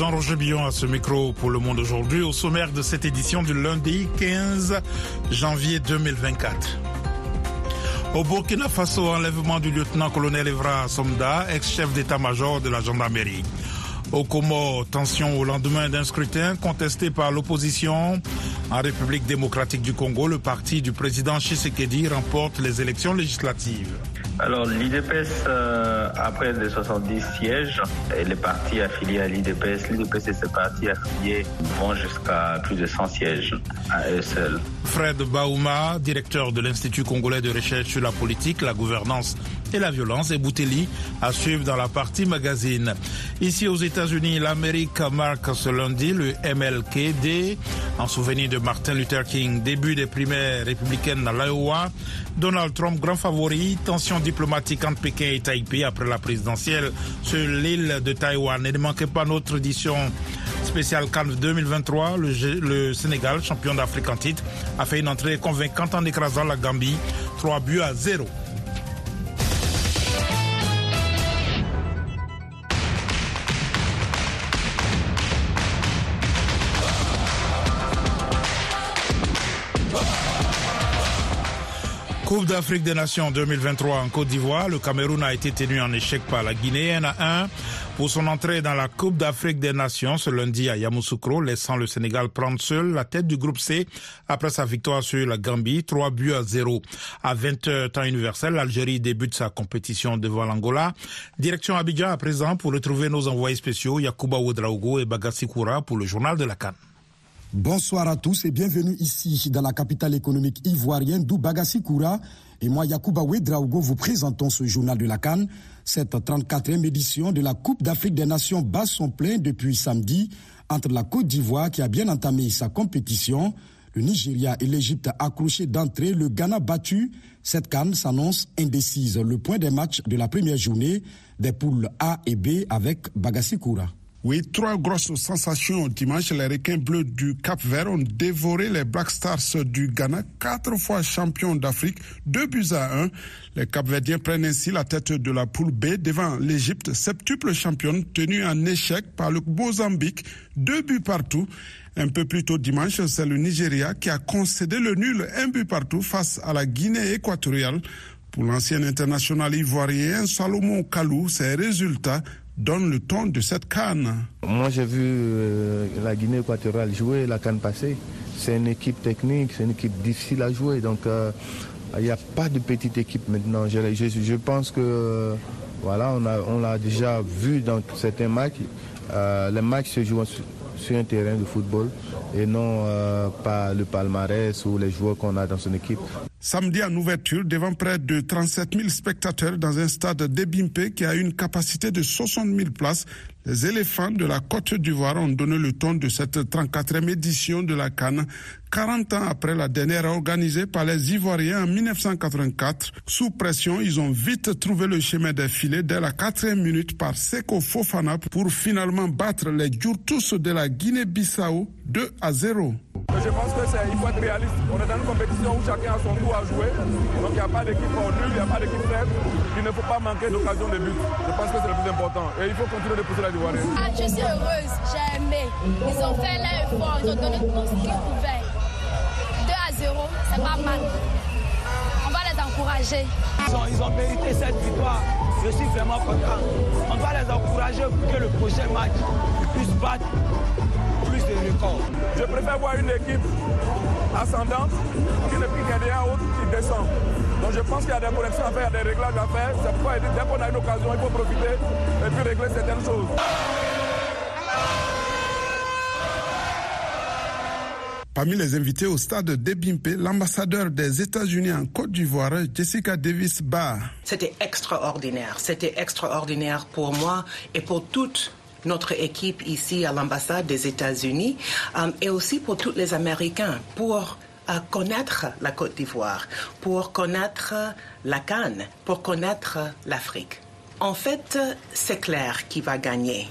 Jean-Roger Billon à ce micro pour Le Monde aujourd'hui, au sommaire de cette édition du lundi 15 janvier 2024. Au Burkina Faso, enlèvement du lieutenant-colonel Evra Somda, ex-chef d'état-major de la gendarmerie. Au Comores, tension au lendemain d'un scrutin contesté par l'opposition. En République démocratique du Congo, le parti du président Tshisekedi remporte les élections législatives. Alors l'IDPS, euh, après les 70 sièges, et les partis affiliés à l'IDPS, l'IDPS et ses partis affiliés vont jusqu'à plus de 100 sièges à eux seuls. Fred Baouma, directeur de l'Institut congolais de recherche sur la politique, la gouvernance et la violence, et Bouteli à suivre dans la partie magazine. Ici aux États-Unis, l'Amérique marque ce lundi le MLKD en souvenir de Martin Luther King. Début des primaires républicaines dans l'Iowa. Donald Trump, grand favori. Tension diplomatique entre Pékin et Taipei après la présidentielle sur l'île de Taïwan. Et ne manquez pas notre édition spéciale Cannes 2023. Le, le Sénégal, champion d'Afrique en titre, a fait une entrée convaincante en écrasant la Gambie. 3 buts à 0. Coupe d'Afrique des Nations 2023 en Côte d'Ivoire, le Cameroun a été tenu en échec par la Guinée 1 à 1 pour son entrée dans la Coupe d'Afrique des Nations ce lundi à Yamoussoukro, laissant le Sénégal prendre seul la tête du groupe C après sa victoire sur la Gambie, 3 buts à 0. À 20 h temps universel, l'Algérie débute sa compétition devant l'Angola. Direction Abidjan à présent pour retrouver nos envoyés spéciaux Yakuba Ouedraogo et Bagassi Koura pour le journal de la Cannes. Bonsoir à tous et bienvenue ici dans la capitale économique ivoirienne d'où Bagassi Koura et moi Yacouba Ouedraogo vous présentons ce journal de la Cannes. Cette 34e édition de la Coupe d'Afrique des Nations bat son plein depuis samedi entre la Côte d'Ivoire qui a bien entamé sa compétition, le Nigeria et l'Égypte accrochés d'entrée, le Ghana battu. Cette canne s'annonce indécise. Le point des matchs de la première journée des poules A et B avec Bagassi Koura. Oui, trois grosses sensations dimanche. Les requins bleus du Cap Vert ont dévoré les Black Stars du Ghana, quatre fois champions d'Afrique, deux buts à un. Les Capverdiens prennent ainsi la tête de la poule B devant l'Égypte, septuple championne tenue en échec par le Mozambique, deux buts partout. Un peu plus tôt dimanche, c'est le Nigeria qui a concédé le nul, un but partout face à la Guinée équatoriale. Pour l'ancien international ivoirien Salomon Kalou, ces résultats donne le ton de cette canne. Moi, j'ai vu euh, la Guinée équatoriale jouer la canne passée. C'est une équipe technique, c'est une équipe difficile à jouer. Donc, euh, il n'y a pas de petite équipe maintenant. Je, pense que, euh, voilà, on l'a déjà vu dans certains matchs. les matchs se jouent sur un terrain de football et non pas le palmarès ou les joueurs qu'on a dans son équipe. Samedi en ouverture, devant près de 37 000 spectateurs dans un stade d'Ebimpe qui a une capacité de 60 000 places, les éléphants de la Côte d'Ivoire ont donné le ton de cette 34e édition de la Cannes, 40 ans après la dernière organisée par les Ivoiriens en 1984. Sous pression, ils ont vite trouvé le chemin des filets dès la quatrième minute par Seko Fofana pour finalement battre les Djourtous de la Guinée-Bissau 2 à 0. Je pense qu'il faut être réaliste. On est dans une compétition où chacun a son tour à jouer. Donc il n'y a pas d'équipe nulle, il n'y a pas d'équipe faible. Il ne faut pas manquer d'occasion de but. Je pense que c'est le plus important. Et il faut continuer de pousser la Ivoirienne. Ah, je suis heureuse, j'ai aimé. Ils ont fait leur effort, ils ont donné tout ce qu'ils pouvaient. 2 à 0, c'est pas mal. On va les encourager. Ils ont, ils ont mérité cette victoire. Je suis vraiment content. On va les encourager pour que le prochain match puisse battre Je préfère voir une équipe ascendante qui ne pique rien autre qui descend. Donc je pense qu'il y a des corrections à faire, il y a des réglages à faire. C'est pourquoi dès qu'on a une occasion, il faut profiter et puis régler certaines choses. Parmi les invités au stade d'Ebimpe, l'ambassadeur des États-Unis en Côte d'Ivoire, Jessica Davis Barr. C'était extraordinaire. C'était extraordinaire pour moi et pour toute notre équipe ici à l'ambassade des États-Unis euh, et aussi pour tous les Américains pour euh, connaître la Côte d'Ivoire, pour connaître la Cannes, pour connaître l'Afrique. En fait, c'est clair qui va gagner.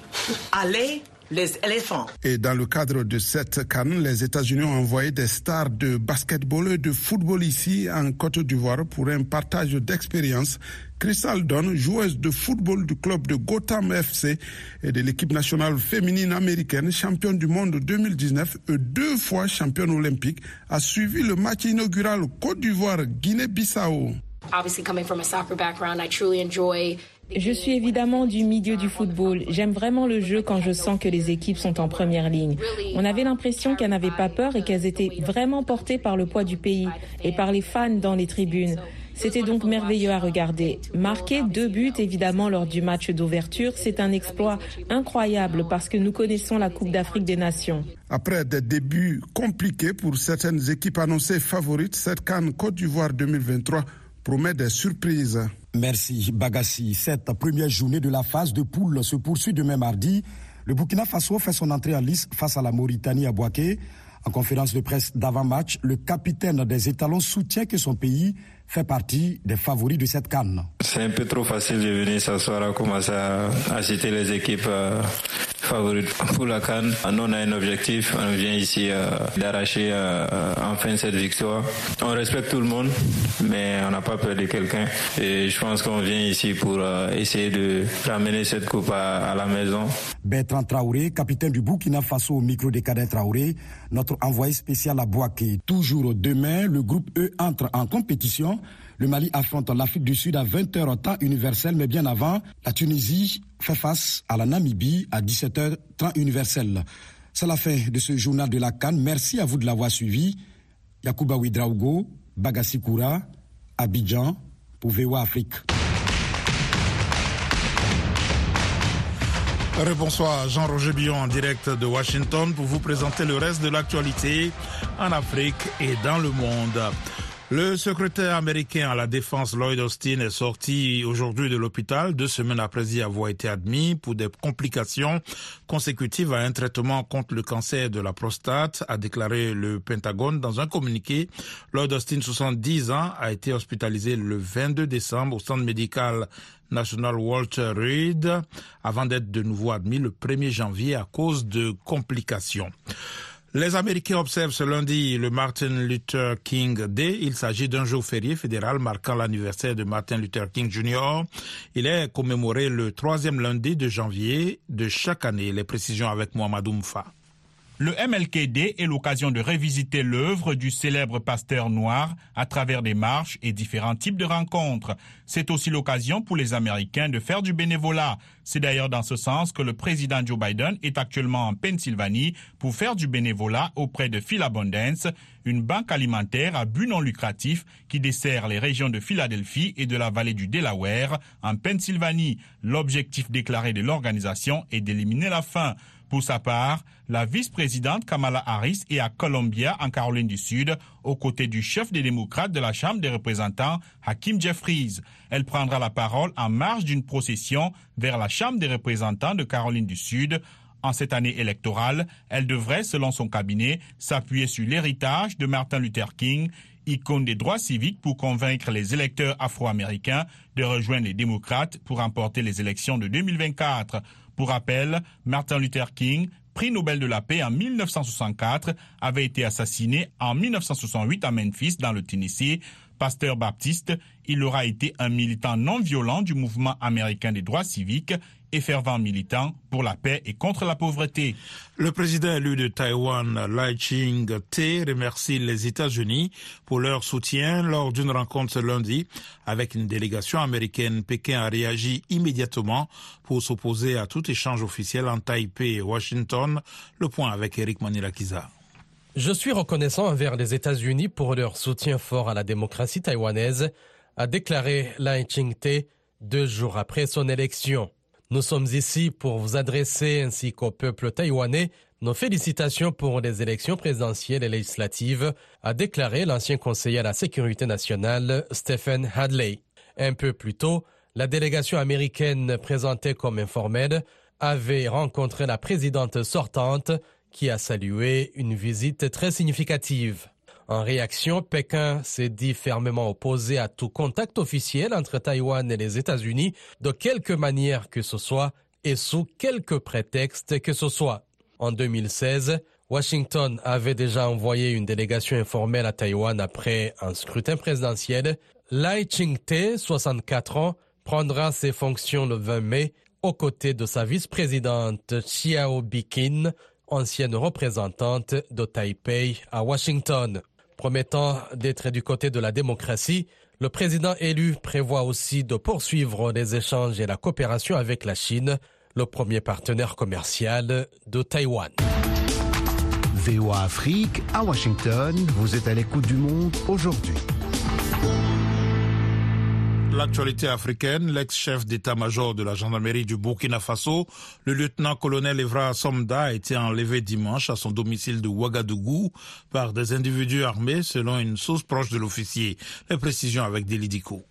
Aller les éléphants. Et dans le cadre de cette canne, les États-Unis ont envoyé des stars de basketball et de football ici en Côte d'Ivoire pour un partage d'expériences. Crystal Dunn, joueuse de football du club de Gotham FC et de l'équipe nationale féminine américaine, championne du monde 2019 et deux fois championne olympique, a suivi le match inaugural Côte d'Ivoire-Guinée-Bissau. Je suis évidemment du milieu du football. J'aime vraiment le jeu quand je sens que les équipes sont en première ligne. On avait l'impression qu'elles n'avaient pas peur et qu'elles étaient vraiment portées par le poids du pays et par les fans dans les tribunes. C'était donc merveilleux à regarder. Marquer deux buts, évidemment, lors du match d'ouverture, c'est un exploit incroyable parce que nous connaissons la Coupe d'Afrique des Nations. Après des débuts compliqués pour certaines équipes annoncées favorites, cette Cannes Côte d'Ivoire 2023 promet des surprises. Merci Bagassi. Cette première journée de la phase de poule se poursuit demain mardi. Le Burkina Faso fait son entrée en lice face à la Mauritanie à Boaké. En conférence de presse d'avant-match, le capitaine des étalons soutient que son pays fait partie des favoris de cette canne. C'est un peu trop facile de venir s'asseoir à commencer à, citer les équipes euh, favorites pour la canne. Nous, on a un objectif, on vient ici euh, d'arracher euh, enfin cette victoire. On respecte tout le monde, mais on n'a pas peur de quelqu'un. Et je pense qu'on vient ici pour essayer de ramener cette coupe à, la maison. Bertrand Traoré, capitaine du Burkina Faso au micro des cadets Traoré, notre envoyé spécial à Boaké. Toujours demain, le groupe E entre en compétition le Mali affronte l'Afrique du Sud à 20h temps universel, mais bien avant, la Tunisie fait face à la Namibie à 17h temps universel. C'est la fin de ce journal de la Cannes. Merci à vous de l'avoir suivi. Yacouba Ouidraougo, Bagassi Koura, Abidjan, pour VOA Afrique. Bonsoir, Jean-Roger Billon en direct de Washington pour vous présenter le reste de l'actualité en Afrique et dans le monde. Le secrétaire américain à la défense Lloyd Austin est sorti aujourd'hui de l'hôpital deux semaines après y avoir été admis pour des complications consécutives à un traitement contre le cancer de la prostate, a déclaré le Pentagone dans un communiqué. Lloyd Austin, 70 ans, a été hospitalisé le 22 décembre au centre médical national Walter Reed avant d'être de nouveau admis le 1er janvier à cause de complications. Les Américains observent ce lundi le Martin Luther King Day. Il s'agit d'un jour férié fédéral marquant l'anniversaire de Martin Luther King Jr. Il est commémoré le troisième lundi de janvier de chaque année. Les précisions avec Mohamed Oumfa. Le MLKD est l'occasion de revisiter l'œuvre du célèbre pasteur noir à travers des marches et différents types de rencontres. C'est aussi l'occasion pour les Américains de faire du bénévolat. C'est d'ailleurs dans ce sens que le président Joe Biden est actuellement en Pennsylvanie pour faire du bénévolat auprès de Philabundance, une banque alimentaire à but non lucratif qui dessert les régions de Philadelphie et de la vallée du Delaware en Pennsylvanie. L'objectif déclaré de l'organisation est d'éliminer la faim. Pour sa part, la vice-présidente Kamala Harris est à Columbia, en Caroline du Sud, aux côtés du chef des démocrates de la Chambre des représentants, Hakim Jeffries. Elle prendra la parole en marge d'une procession vers la Chambre des représentants de Caroline du Sud. En cette année électorale, elle devrait, selon son cabinet, s'appuyer sur l'héritage de Martin Luther King, icône des droits civiques pour convaincre les électeurs afro-américains de rejoindre les démocrates pour remporter les élections de 2024. Pour rappel, Martin Luther King, prix Nobel de la paix en 1964, avait été assassiné en 1968 à Memphis, dans le Tennessee. Pasteur baptiste, il aura été un militant non violent du mouvement américain des droits civiques et fervent militant pour la paix et contre la pauvreté. Le président élu de Taïwan, Lai Ching-te, remercie les États-Unis pour leur soutien lors d'une rencontre ce lundi avec une délégation américaine. Pékin a réagi immédiatement pour s'opposer à tout échange officiel en Taipei et Washington. Le point avec Eric Manilakiza. Je suis reconnaissant envers les États-Unis pour leur soutien fort à la démocratie taïwanaise, a déclaré Lai Ching-te deux jours après son élection. Nous sommes ici pour vous adresser ainsi qu'au peuple taïwanais nos félicitations pour les élections présidentielles et législatives, a déclaré l'ancien conseiller à la sécurité nationale Stephen Hadley. Un peu plus tôt, la délégation américaine présentée comme informelle avait rencontré la présidente sortante qui a salué une visite très significative. En réaction, Pékin s'est dit fermement opposé à tout contact officiel entre Taïwan et les États-Unis, de quelque manière que ce soit, et sous quelque prétexte que ce soit. En 2016, Washington avait déjà envoyé une délégation informelle à Taïwan après un scrutin présidentiel. Lai Ching-te, 64 ans, prendra ses fonctions le 20 mai aux côtés de sa vice-présidente Xiao Bikin, ancienne représentante de Taipei à Washington. Promettant d'être du côté de la démocratie, le président élu prévoit aussi de poursuivre les échanges et la coopération avec la Chine, le premier partenaire commercial de Taïwan. VOA Afrique à Washington, vous êtes à l'écoute du monde aujourd'hui. L'actualité africaine, l'ex-chef d'état-major de la gendarmerie du Burkina Faso, le lieutenant-colonel Evra Somda, a été enlevé dimanche à son domicile de Ouagadougou par des individus armés, selon une source proche de l'officier. Les précisions avec Delidico.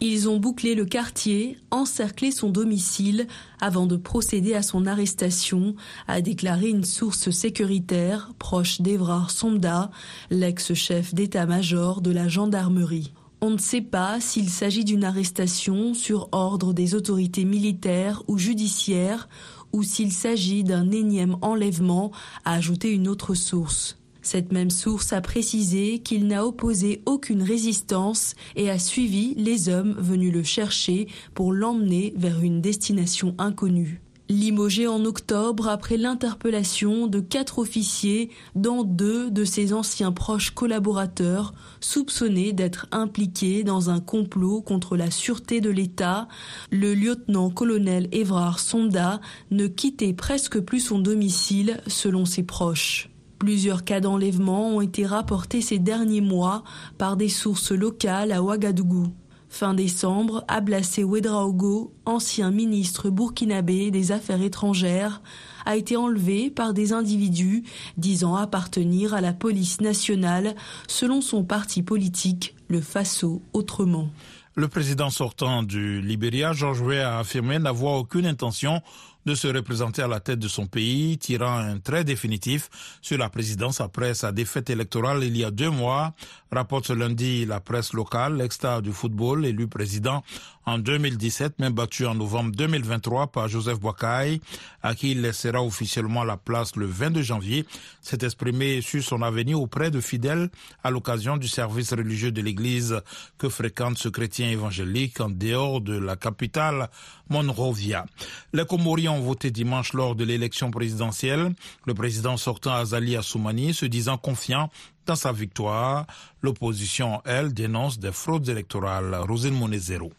Ils ont bouclé le quartier, encerclé son domicile avant de procéder à son arrestation, a déclaré une source sécuritaire proche d'Evra Somda, l'ex-chef d'état-major de la gendarmerie. On ne sait pas s'il s'agit d'une arrestation sur ordre des autorités militaires ou judiciaires ou s'il s'agit d'un énième enlèvement, a ajouté une autre source. Cette même source a précisé qu'il n'a opposé aucune résistance et a suivi les hommes venus le chercher pour l'emmener vers une destination inconnue. Limogé en octobre après l'interpellation de quatre officiers, dont deux de ses anciens proches collaborateurs, soupçonnés d'être impliqués dans un complot contre la sûreté de l'État, le lieutenant-colonel Évrard Sonda ne quittait presque plus son domicile selon ses proches. Plusieurs cas d'enlèvement ont été rapportés ces derniers mois par des sources locales à Ouagadougou. Fin décembre, Ablassé Ouedraogo, ancien ministre burkinabé des Affaires étrangères, a été enlevé par des individus disant appartenir à la police nationale selon son parti politique, le Faso autrement. Le président sortant du Libéria, George Weah, a affirmé n'avoir aucune intention de se représenter à la tête de son pays, tirant un trait définitif sur la présidence après sa défaite électorale il y a deux mois, rapporte ce lundi la presse locale, l'ex-star du football, élu président en 2017, mais battu en novembre 2023 par Joseph Boakai, à qui il laissera officiellement la place le 22 janvier, s'est exprimé sur son avenir auprès de fidèles à l'occasion du service religieux de l'église que fréquente ce chrétien évangélique en dehors de la capitale Monrovia. Les Comoriens voté dimanche lors de l'élection présidentielle. Le président sortant Azali Assoumani se disant confiant dans sa victoire. L'opposition, elle, dénonce des fraudes électorales. Rosine Monezero.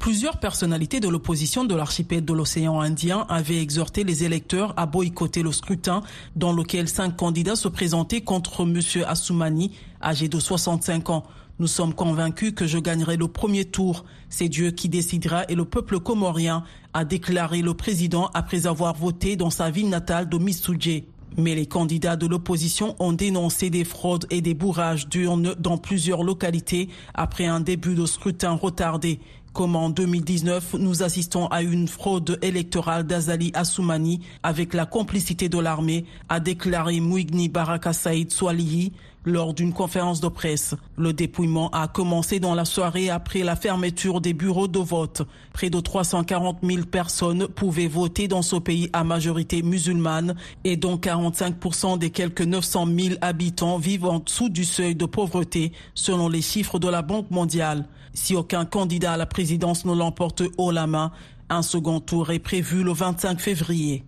Plusieurs personnalités de l'opposition de l'archipel de l'océan Indien avaient exhorté les électeurs à boycotter le scrutin dans lequel cinq candidats se présentaient contre M. Assoumani, âgé de 65 ans. Nous sommes convaincus que je gagnerai le premier tour. C'est Dieu qui décidera et le peuple comorien, a déclaré le président après avoir voté dans sa ville natale de Missoudié. Mais les candidats de l'opposition ont dénoncé des fraudes et des bourrages d'urnes dans plusieurs localités après un début de scrutin retardé. Comme en 2019, nous assistons à une fraude électorale d'Azali Assoumani avec la complicité de l'armée, a déclaré Mouigni Baraka Saïd Swalihi lors d'une conférence de presse. Le dépouillement a commencé dans la soirée après la fermeture des bureaux de vote. Près de 340 000 personnes pouvaient voter dans ce pays à majorité musulmane et dont 45% des quelques 900 000 habitants vivent en dessous du seuil de pauvreté selon les chiffres de la Banque mondiale. Si aucun candidat à la présidence ne l'emporte haut la main, un second tour est prévu le 25 février.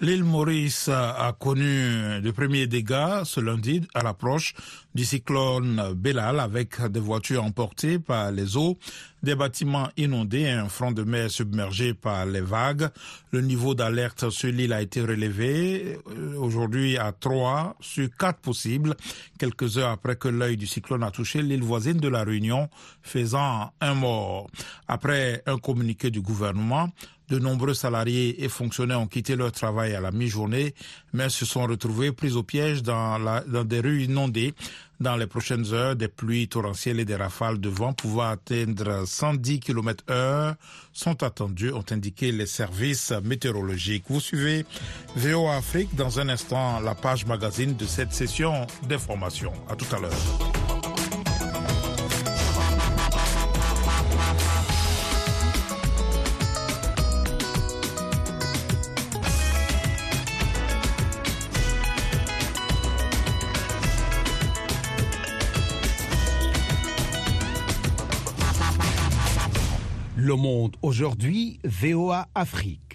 L'île Maurice a connu de premiers dégâts ce lundi à l'approche du cyclone Bellal avec des voitures emportées par les eaux, des bâtiments inondés et un front de mer submergé par les vagues. Le niveau d'alerte sur l'île a été relevé euh, aujourd'hui à 3 sur 4 possibles, quelques heures après que l'œil du cyclone a touché l'île voisine de la Réunion, faisant un mort. Après un communiqué du gouvernement, de nombreux salariés et fonctionnaires ont quitté leur travail à la mi-journée, mais se sont retrouvés pris au piège dans, la, dans des rues inondées. Dans les prochaines heures, des pluies torrentielles et des rafales de vent pouvant atteindre 110 km heure sont attendues, ont indiqué les services météorologiques. Vous suivez VO Afrique dans un instant la page magazine de cette session d'information. À tout à l'heure. Le Monde aujourd'hui, VOA Afrique.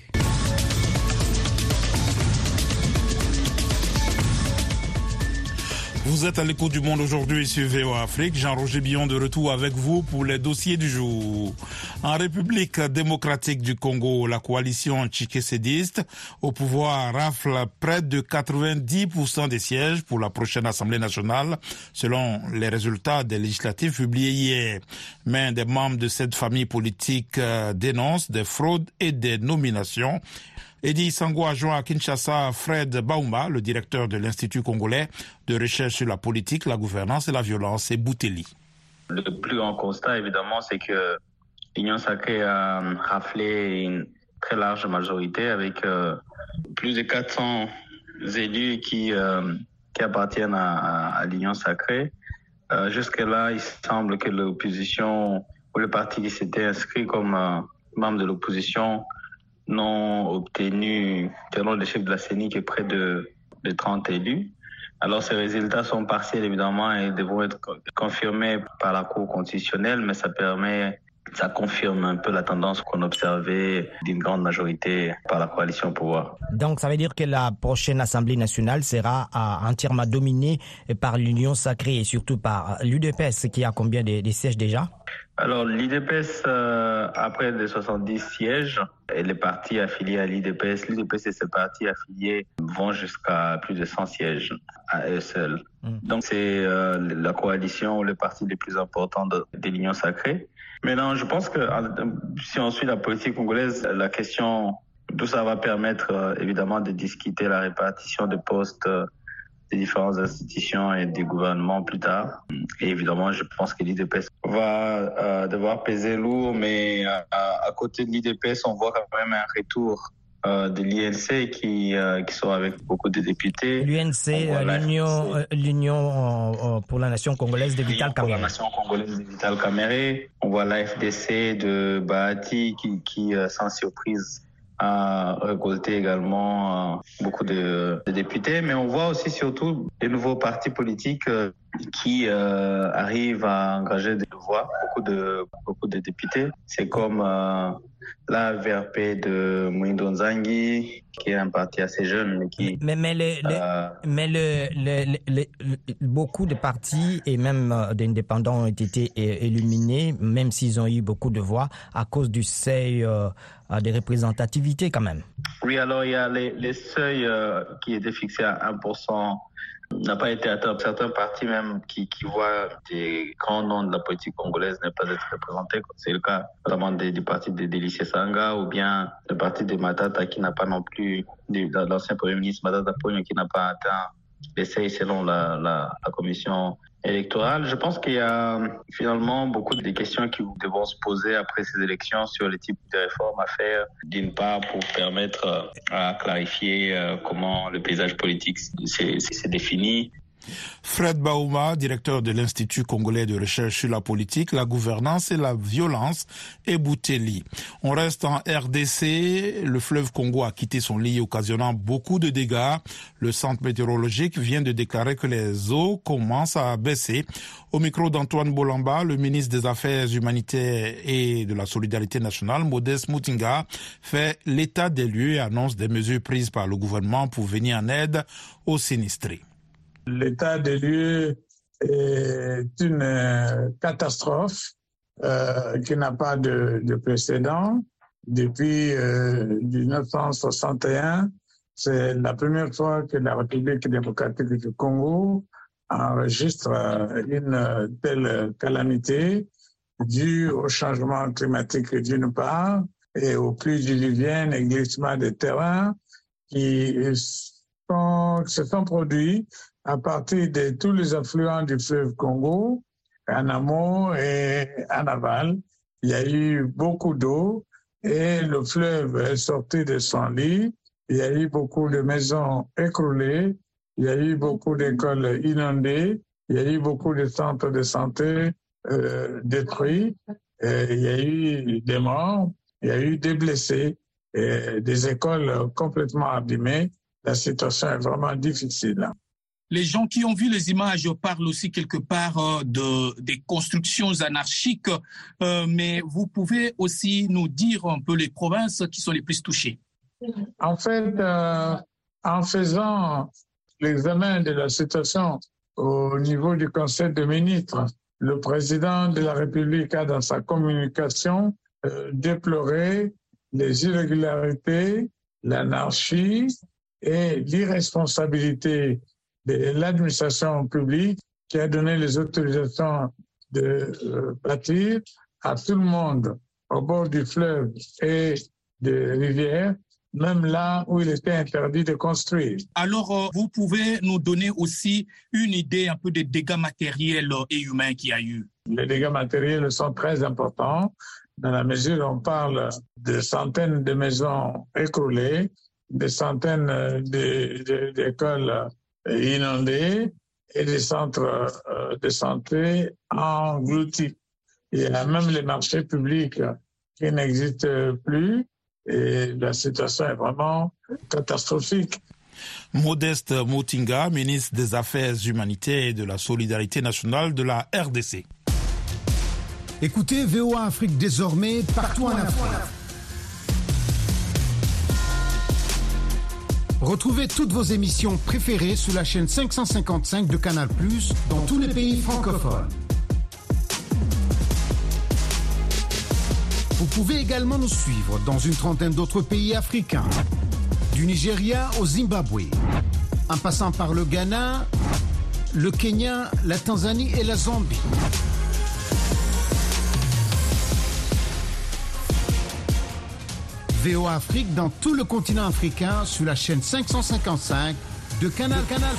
Vous êtes à l'écoute du monde aujourd'hui sur VOA Afrique. Jean-Roger Billon de retour avec vous pour les dossiers du jour. En République démocratique du Congo, la coalition tchikésédiste au pouvoir rafle près de 90% des sièges pour la prochaine Assemblée nationale, selon les résultats des législatifs publiés hier. Mais des membres de cette famille politique euh, dénoncent des fraudes et des nominations Eddie Sango a joint à Kinshasa Fred Bauma, le directeur de l'Institut congolais de recherche sur la politique, la gouvernance et la violence, et Bouteli. Le plus grand constat, évidemment, c'est que l'Union sacrée a raflé une très large majorité avec euh, plus de 400 élus qui, euh, qui appartiennent à, l'Union sacrée. Euh, Jusque-là, il semble que l'opposition ou le parti qui s'était inscrit comme euh, membre de l'opposition n'ont obtenu, selon le chef de la CENI, que près de, de 30 élus. Alors ces résultats sont partiels évidemment et devront être confirmés par la Cour constitutionnelle, mais ça permet, ça confirme un peu la tendance qu'on observait d'une grande majorité par la coalition au pouvoir. Donc ça veut dire que la prochaine Assemblée nationale sera entièrement dominée par l'Union sacrée et surtout par l'UDPS qui a combien de, de sièges déjà? Alors, l'IDPS, euh, après les 70 sièges, et les partis affiliés à l'IDPS, l'IDPS et ses partis affiliés vont jusqu'à plus de 100 sièges à eux seuls. Mm. Donc, c'est euh, la coalition ou le parti les plus importants de, de l'Union sacrée. Maintenant, je pense que si on suit la politique congolaise, la question, tout ça va permettre euh, évidemment de discuter la répartition de postes des différentes institutions et des gouvernements plus tard. Et évidemment, je pense que l'IDPS va euh, devoir peser lourd, mais euh, à côté de l'IDPS, on voit quand même un retour euh, de l'INC qui, qui sont avec beaucoup de députés. L'UNC, l'Union, l'Union pour la nation congolaise de Vital Kamere. Pour la nation congolaise de Vital Kamere. On voit l'AFDC de Bahati qui, qui sans surprise, a récolté également beaucoup de, députés, mais on voit aussi surtout des nouveaux partis politiques qui euh, arrivent à engager des voix, beaucoup de, beaucoup de députés. C'est comme euh, la VRP de Mouindo Nzangi, qui est un parti assez jeune, mais qui... Mais, mais, le, euh, mais le, le, beaucoup de partis et même d'indépendants ont été éliminés, même s'ils ont eu beaucoup de voix, à cause du seuil de représentativité quand même. Oui, alors il y a les, les seuils qui étaient fixés à 1% n'a pas été atteint. Certains partis même qui, voient des grands noms de la politique congolaise ne pas être représentés. C'est le cas notamment du parti de Délicie Sanga ou bien le parti de Matata qui n'a pas non plus, l'ancien premier ministre Matata Pogno qui n'a pas atteint l'essai selon la commission Je pense qu'il y a finalement beaucoup de questions qui devront se poser après ces élections sur les types de réformes à faire, d'une part pour permettre à clarifier comment le paysage politique s'est défini, Fred Bauma, directeur de l'Institut congolais de recherche sur la politique, la gouvernance et la violence, et Bouteli. On reste en RDC. Le fleuve Congo a quitté son lit, occasionnant beaucoup de dégâts. Le centre météorologique vient de déclarer que les eaux commencent à baisser. Au micro d'Antoine Bolamba, le ministre des Affaires humanitaires et de la solidarité nationale, Modeste Moutinga, fait l'état des lieux et annonce des mesures prises par le gouvernement pour venir en aide aux sinistrés. L'état des lieux est une catastrophe euh, qui n'a pas de, de, précédent. Depuis euh, 1961, c'est la première fois que la République démocratique du Congo enregistre une telle calamité due au changement climatique d'une part et au pluies diluviennes et glissement de terrain qui se sont produits à partir de tous les affluents du fleuve Congo, en amont et en aval. Il y a eu beaucoup d'eau et le fleuve est sorti de son lit. Il y a eu beaucoup de maisons écroulées. Il y a eu beaucoup d'écoles inondées. Il y a eu beaucoup de centres de santé euh, détruits. Il y a eu des morts. Il y a eu des blessés et des écoles complètement abîmées. La situation est vraiment difficile. Les gens qui ont vu les images parlent aussi quelque part euh, de, des constructions anarchiques, euh, mais vous pouvez aussi nous dire un peu les provinces qui sont les plus touchées. En fait, euh, en faisant l'examen de la situation au niveau du Conseil des ministres, le président de la République a dans sa communication déploré les irrégularités, l'anarchie et l'irresponsabilité de l'administration publique qui a donné les autorisations de euh, bâtir à tout le monde au bord du fleuve et des rivières, même là où il était interdit de construire. Alors, euh, vous pouvez nous donner aussi une idée un peu des dégâts matériels et humains qu'il y a eu. Les dégâts matériels sont très importants dans la mesure où on parle de centaines de maisons écroulées, de centaines d'écoles inondés et des centres euh, de santé engloutis. Il y a même les marchés publics qui n'existent plus et la situation est vraiment catastrophique. Modeste Motinga, ministre des Affaires humanitaires et de la solidarité nationale de la RDC. Écoutez VOA Afrique désormais partout en Afrique. Retrouvez toutes vos émissions préférées sur la chaîne 555 de Canal ⁇ dans tous les pays francophones. Vous pouvez également nous suivre dans une trentaine d'autres pays africains, du Nigeria au Zimbabwe, en passant par le Ghana, le Kenya, la Tanzanie et la Zambie. Afrique dans tout le continent africain sur la chaîne 555 de Canal Canal.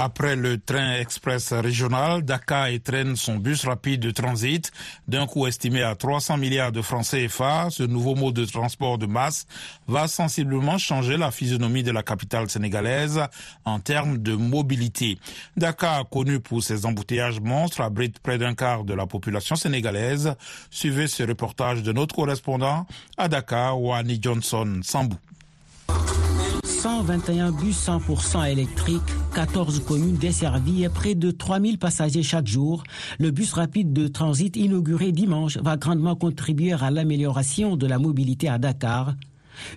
Après le train express régional, Dakar étraîne son bus rapide de transit d'un coût estimé à 300 milliards de francs CFA. Ce nouveau mode de transport de masse va sensiblement changer la physionomie de la capitale sénégalaise en termes de mobilité. Dakar, connu pour ses embouteillages monstres, abrite près d'un quart de la population sénégalaise. Suivez ce reportage de notre correspondant à Dakar, Wani Johnson Sambou. 121 bus 100% électriques, 14 communes desservies et près de 3000 passagers chaque jour. Le bus rapide de transit inauguré dimanche va grandement contribuer à l'amélioration de la mobilité à Dakar.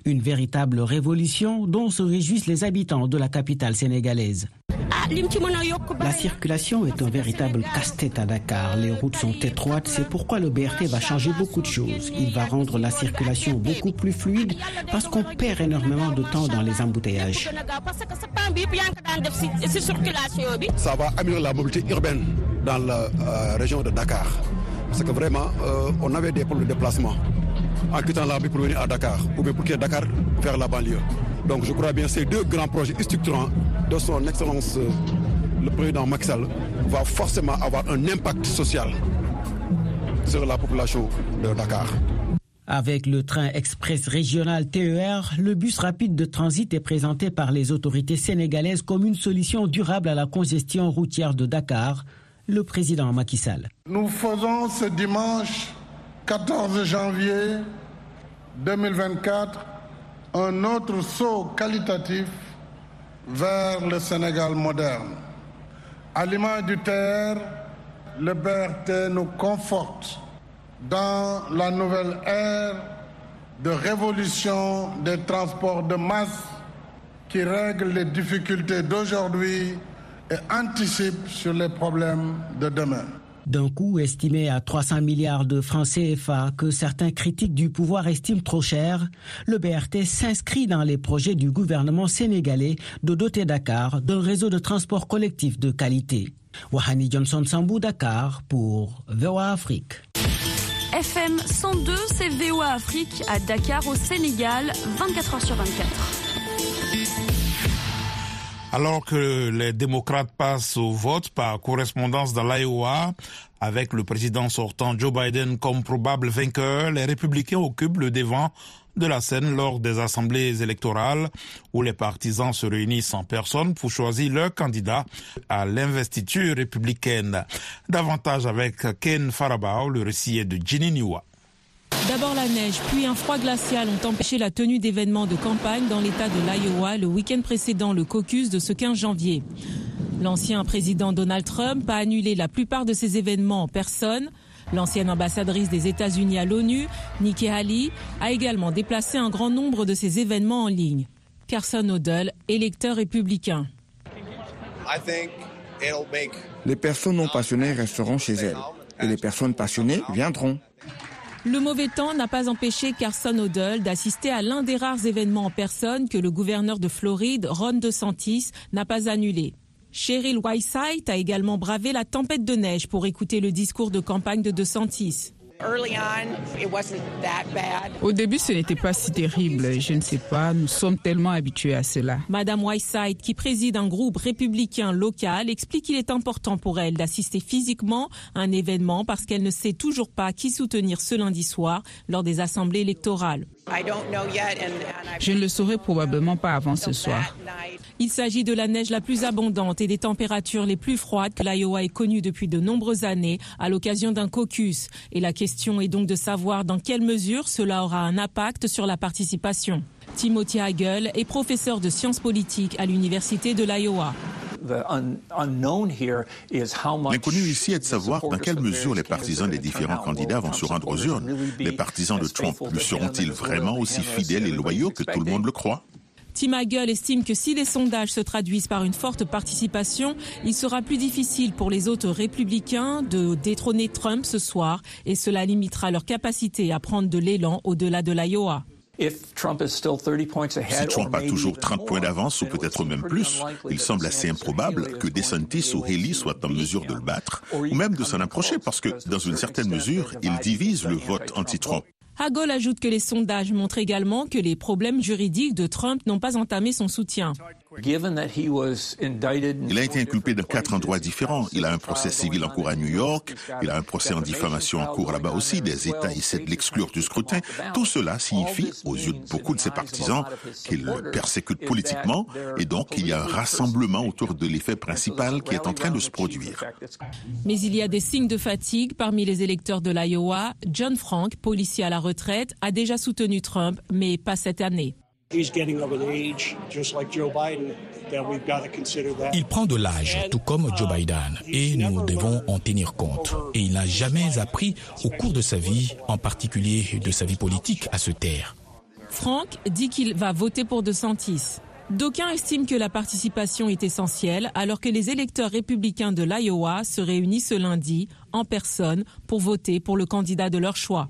Une véritable révolution dont se réjouissent les habitants de la capitale sénégalaise. La circulation est un véritable casse-tête à Dakar. Les routes sont étroites, c'est pourquoi le BRT va changer beaucoup de choses. Il va rendre la circulation beaucoup plus fluide parce qu'on perd énormément de temps dans les embouteillages. Ça va améliorer la mobilité urbaine dans la euh, région de Dakar. Parce que vraiment, euh, on avait des problèmes de déplacement en quittant la pour venir à Dakar ou bien pour quitter Dakar vers la banlieue. Donc je crois bien que ces deux grands projets structurants de son Excellence euh, le président Macky Sall va forcément avoir un impact social sur la population de Dakar. Avec le train express régional TER, le bus rapide de transit est présenté par les autorités sénégalaises comme une solution durable à la congestion routière de Dakar, le président Macky Sall. Nous faisons ce dimanche 14 janvier 2024 un autre saut qualitatif vers le Sénégal moderne. À l'image du TR, le BRT nous conforte dans la nouvelle ère de révolution des transports de masse qui règle les difficultés d'aujourd'hui et anticipe sur les problèmes de demain d'un coût estimé à 300 milliards de francs CFA que certains critiques du pouvoir estiment trop cher, le BRT s'inscrit dans les projets du gouvernement sénégalais de doter Dakar d'un réseau de transport collectif de qualité. Wahani Johnson Sambou Dakar pour VOA Afrique. FM 102, c'est VOA Afrique à Dakar au Sénégal, 24 h sur 24. Alors que les démocrates passent au vote par correspondance dans l'Iowa, avec le président sortant Joe Biden comme probable vainqueur, les républicains occupent le devant de la scène lors des assemblées électorales où les partisans se réunissent en personne pour choisir leur candidat à l'investiture républicaine. Davantage avec Ken Farabao, le récit de Ginny Niwa. D'abord la neige, puis un froid glacial ont empêché la tenue d'événements de campagne dans l'État de l'Iowa le week-end précédent le caucus de ce 15 janvier. L'ancien président Donald Trump a annulé la plupart de ces événements en personne. L'ancienne ambassadrice des États-Unis à l'ONU, Nikki Haley, a également déplacé un grand nombre de ces événements en ligne. Carson Odell, électeur républicain. Les personnes non passionnées resteront chez elles et les personnes passionnées viendront. Le mauvais temps n'a pas empêché Carson Odell d'assister à l'un des rares événements en personne que le gouverneur de Floride, Ron DeSantis, n'a pas annulé. Cheryl Whiteside a également bravé la tempête de neige pour écouter le discours de campagne de DeSantis. Au début, ce n'était pas si terrible. Je ne sais pas, nous sommes tellement habitués à cela. Madame Whiteside, qui préside un groupe républicain local, explique qu'il est important pour elle d'assister physiquement à un événement parce qu'elle ne sait toujours pas qui soutenir ce lundi soir lors des assemblées électorales. Je ne le saurai probablement pas avant ce soir. Il s'agit de la neige la plus abondante et des températures les plus froides que l'Iowa ait connues depuis de nombreuses années à l'occasion d'un caucus. Et la question est donc de savoir dans quelle mesure cela aura un impact sur la participation. Timothy Hagel est professeur de sciences politiques à l'Université de l'Iowa. L'inconnu ici est de savoir dans quelle mesure les partisans des différents candidats vont se rendre aux urnes. Les partisans de Trump lui seront-ils vraiment aussi fidèles et loyaux que tout le monde le croit? Tim Hagel estime que si les sondages se traduisent par une forte participation, il sera plus difficile pour les autres républicains de détrôner Trump ce soir et cela limitera leur capacité à prendre de l'élan au-delà de l'Iowa. Si Trump a toujours 30 points d'avance ou peut-être même plus, il semble assez improbable que DeSantis ou Haley soient en mesure de le battre ou même de s'en approcher parce que, dans une certaine mesure, il divise le vote anti-Trump. Hagel ajoute que les sondages montrent également que les problèmes juridiques de Trump n'ont pas entamé son soutien. Il a été inculpé de quatre endroits différents. Il a un procès civil en cours à New York. Il a un procès en diffamation en cours là-bas aussi. Des États essaient de l'exclure du scrutin. Tout cela signifie, aux yeux de beaucoup de ses partisans, qu'il le persécute politiquement et donc il y a un rassemblement autour de l'effet principal qui est en train de se produire. Mais il y a des signes de fatigue parmi les électeurs de l'Iowa. John Frank, policier à la retraite, a déjà soutenu Trump, mais pas cette année. Il prend de l'âge, tout comme Joe Biden, et nous devons en tenir compte. Et il n'a jamais appris au cours de sa vie, en particulier de sa vie politique, à se taire. Frank dit qu'il va voter pour DeSantis. D'aucuns estiment que la participation est essentielle alors que les électeurs républicains de l'Iowa se réunissent ce lundi en personne pour voter pour le candidat de leur choix.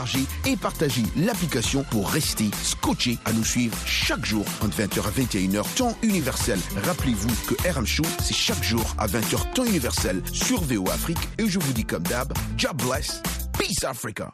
Et partagez l'application pour rester scotché à nous suivre chaque jour entre 20h à 21h temps universel. Rappelez-vous que RM Show, c'est chaque jour à 20h temps universel sur VO Afrique et je vous dis comme d'hab, job bless, peace Africa.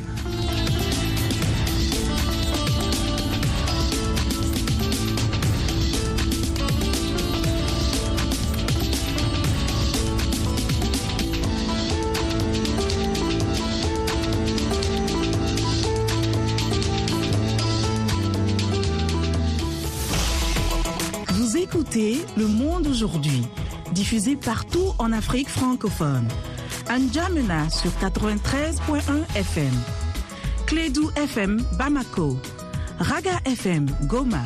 Partout en Afrique francophone. Anjamena sur 93.1 FM. Clédou FM Bamako. Raga FM, Goma.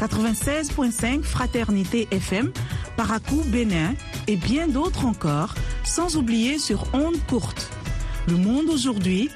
96.5 Fraternité FM, Paracou, Bénin et bien d'autres encore, sans oublier sur ondes courtes. Le monde aujourd'hui